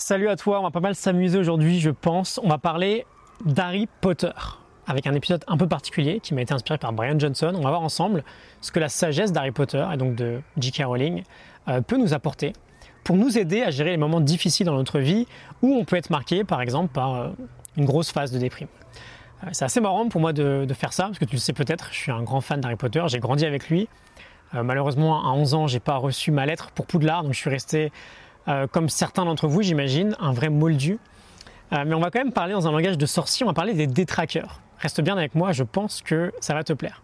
Salut à toi, on va pas mal s'amuser aujourd'hui, je pense. On va parler d'Harry Potter avec un épisode un peu particulier qui m'a été inspiré par Brian Johnson. On va voir ensemble ce que la sagesse d'Harry Potter et donc de J.K. Rowling euh, peut nous apporter pour nous aider à gérer les moments difficiles dans notre vie où on peut être marqué par exemple par euh, une grosse phase de déprime. Euh, c'est assez marrant pour moi de, faire ça parce que tu le sais peut-être, je suis un grand fan d'Harry Potter, j'ai grandi avec lui. malheureusement, à 11 ans, j'ai pas reçu ma lettre pour Poudlard, donc je suis resté, comme certains d'entre vous, j'imagine, un vrai moldu. mais on va quand même parler dans un langage de sorcier, on va parler des détraqueurs. Reste bien avec moi, je pense que ça va te plaire.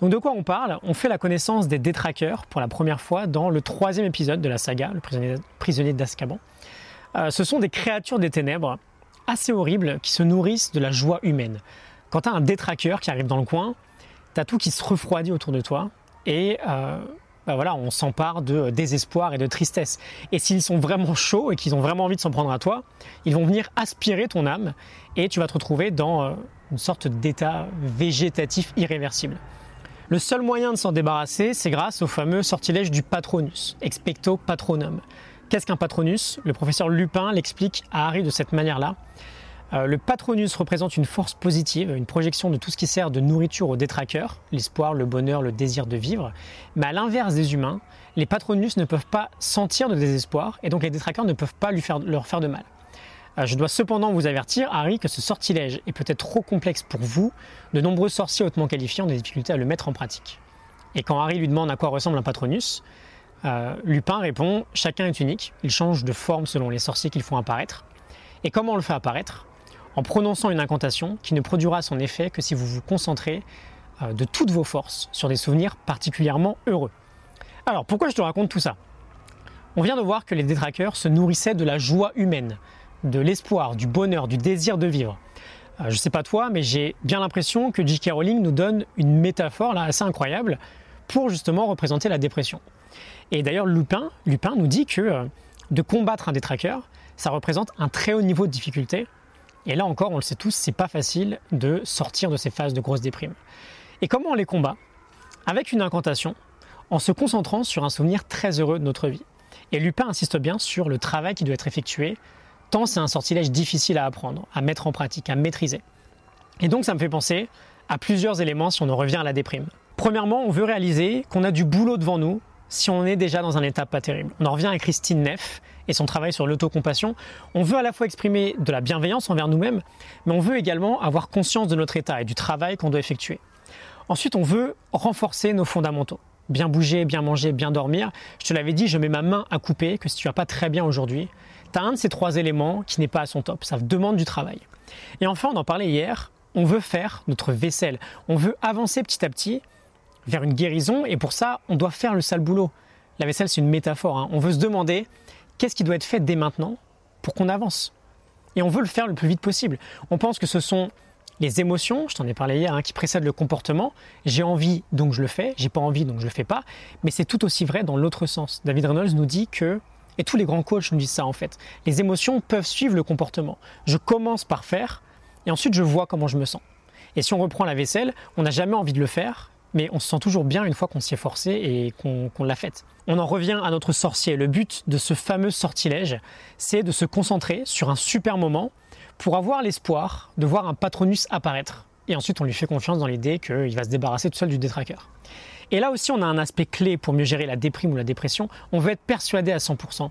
Donc de quoi on parle? On fait la connaissance des détraqueurs pour la première fois dans le troisième épisode de la saga, le prisonnier, d'Azkaban. Euh, ce sont des créatures des ténèbres assez horribles qui se nourrissent de la joie humaine. Quand tu as un détraqueur qui arrive dans le coin, tu as tout qui se refroidit autour de toi et bah on s'empare de désespoir et de tristesse. Et s'ils sont vraiment chauds et qu'ils ont vraiment envie de s'en prendre à toi, ils vont venir aspirer ton âme et tu vas te retrouver dans euh, une sorte d'état végétatif irréversible. Le seul moyen de s'en débarrasser, c'est grâce au fameux sortilège du patronus, expecto patronum. Qu'est-ce qu'un patronus? Le professeur Lupin l'explique à Harry de cette manière-là. Euh, le patronus représente une force positive, une projection de tout ce qui sert de nourriture aux détraqueurs, l'espoir, le bonheur, le désir de vivre. Mais à l'inverse des humains, les patronus ne peuvent pas sentir de désespoir et donc les détraqueurs ne peuvent pas leur faire de mal. Euh, je dois cependant vous avertir, Harry, que ce sortilège est peut-être trop complexe pour vous. De nombreux sorciers hautement qualifiés ont des difficultés à le mettre en pratique. Et quand Harry lui demande à quoi ressemble un patronus, euh, Lupin répond Chacun est unique, il change de forme selon les sorciers qu'ils font apparaître. Et comment on le fait apparaître? En prononçant une incantation qui ne produira son effet que si vous vous concentrez euh, de toutes vos forces sur des souvenirs particulièrement heureux. Alors pourquoi je te raconte tout ça? On vient de voir que les détraqueurs se nourrissaient de la joie humaine, de l'espoir, du bonheur, du désir de vivre. Euh, je sais pas toi, mais j'ai bien l'impression que J.K. Rowling nous donne une métaphore là assez incroyable pour justement représenter la dépression. Et d'ailleurs, Lupin, Lupin nous dit que euh, de combattre un détraqueur, ça représente un très haut niveau de difficulté. Et là encore, on le sait tous, c'est pas facile de sortir de ces phases de grosse déprime. Et comment on les combat? Avec une incantation, en se concentrant sur un souvenir très heureux de notre vie. Et Lupin insiste bien sur le travail qui doit être effectué tant c'est un sortilège difficile à apprendre, à mettre en pratique, à maîtriser. Et donc ça me fait penser à plusieurs éléments si on en revient à la déprime. Premièrement, on veut réaliser qu'on a du boulot devant nous si on est déjà dans un état pas terrible. On en revient à Christine Neff et son travail sur l'autocompassion. On veut à la fois exprimer de la bienveillance envers nous-mêmes, mais on veut également avoir conscience de notre état et du travail qu'on doit effectuer. Ensuite, on veut renforcer nos fondamentaux. Bien bouger, bien manger, bien dormir. Je te l'avais dit, je mets ma main à couper, que si tu vas pas très bien aujourd'hui, tu as un de ces trois éléments qui n'est pas à son top. Ça demande du travail. Et enfin, on en parlait hier, on veut faire notre vaisselle. On veut avancer petit à petit vers une guérison et pour ça, on doit faire le sale boulot. La vaisselle, c'est une métaphore. Hein. On veut se demander qu'est-ce qui doit être fait dès maintenant pour qu'on avance? Et on veut le faire le plus vite possible. On pense que ce sont les émotions, je t'en ai parlé hier, hein, qui précèdent le comportement. J'ai envie, donc je le fais. J'ai pas envie, donc je le fais pas. Mais c'est tout aussi vrai dans l'autre sens. David Reynolds nous dit que et tous les grands coachs nous disent ça en fait. Les émotions peuvent suivre le comportement. Je commence par faire et ensuite je vois comment je me sens. Et si on reprend la vaisselle, on n'a jamais envie de le faire, mais on se sent toujours bien une fois qu'on s'y est forcé et qu'on l'a faite. On en revient à notre sorcier. Le but de ce fameux sortilège, c'est de se concentrer sur un super moment pour avoir l'espoir de voir un patronus apparaître. Et ensuite, on lui fait confiance dans l'idée qu'il va se débarrasser tout seul du détraqueur. Et là aussi, on a un aspect clé pour mieux gérer la déprime ou la dépression. On veut être persuadé à 100%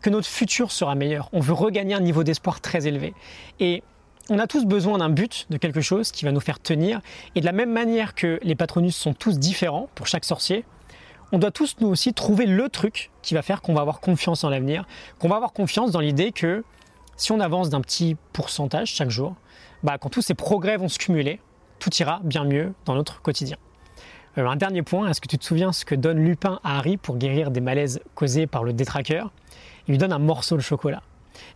que notre futur sera meilleur. On veut regagner un niveau d'espoir très élevé. Et on a tous besoin d'un but, de quelque chose qui va nous faire tenir. Et de la même manière que les patronus sont tous différents pour chaque sorcier, on doit tous nous aussi trouver le truc qui va faire qu'on va avoir confiance en l'avenir, qu'on va avoir confiance dans l'idée que si on avance d'un petit pourcentage chaque jour, bah, quand tous ces progrès vont se cumuler, tout ira bien mieux dans notre quotidien. Euh, un dernier point, est-ce que tu te souviens ce que donne Lupin à Harry pour guérir des malaises causés par le détraqueur? Il lui donne un morceau de chocolat.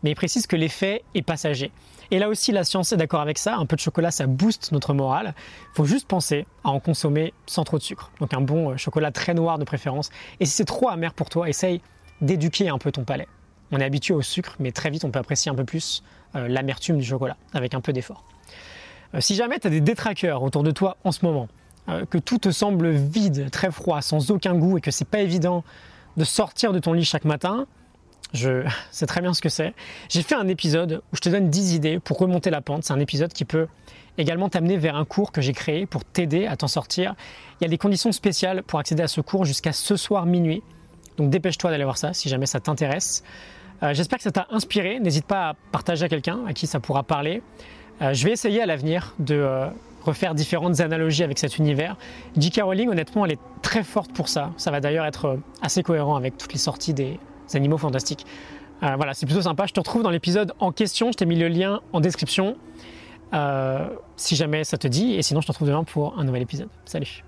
Mais il précise que l'effet est passager. Et là aussi, la science est d'accord avec ça. Un peu de chocolat, ça booste notre morale. Il faut juste penser à en consommer sans trop de sucre. Donc un bon euh, chocolat très noir de préférence. Et si c'est trop amer pour toi, essaye d'éduquer un peu ton palais. On est habitué au sucre, mais très vite, on peut apprécier un peu plus euh, l'amertume du chocolat, avec un peu d'effort. si jamais tu as des détraqueurs autour de toi en ce moment, euh, que tout te semble vide, très froid, sans aucun goût et que c'est pas évident de sortir de ton lit chaque matin, Je sais très bien ce que c'est. J'ai fait un épisode où je te donne 10 idées pour remonter la pente. C'est un épisode qui peut également t'amener vers un cours que j'ai créé pour t'aider à t'en sortir. Il y a des conditions spéciales pour accéder à ce cours jusqu'à ce soir minuit. Donc dépêche-toi d'aller voir ça si jamais ça t'intéresse. Euh, j'espère que ça t'a inspiré. N'hésite pas à partager à quelqu'un à qui ça pourra parler. Euh, je vais essayer à l'avenir de euh, refaire différentes analogies avec cet univers. J.K. Rowling, honnêtement, elle est très forte pour ça. Ça va d'ailleurs être assez cohérent avec toutes les sorties des animaux fantastiques. voilà, c'est plutôt sympa. Je te retrouve dans l'épisode en question. Je t'ai mis le lien en description. si jamais ça te dit. Et sinon, je te retrouve demain pour un nouvel épisode. Salut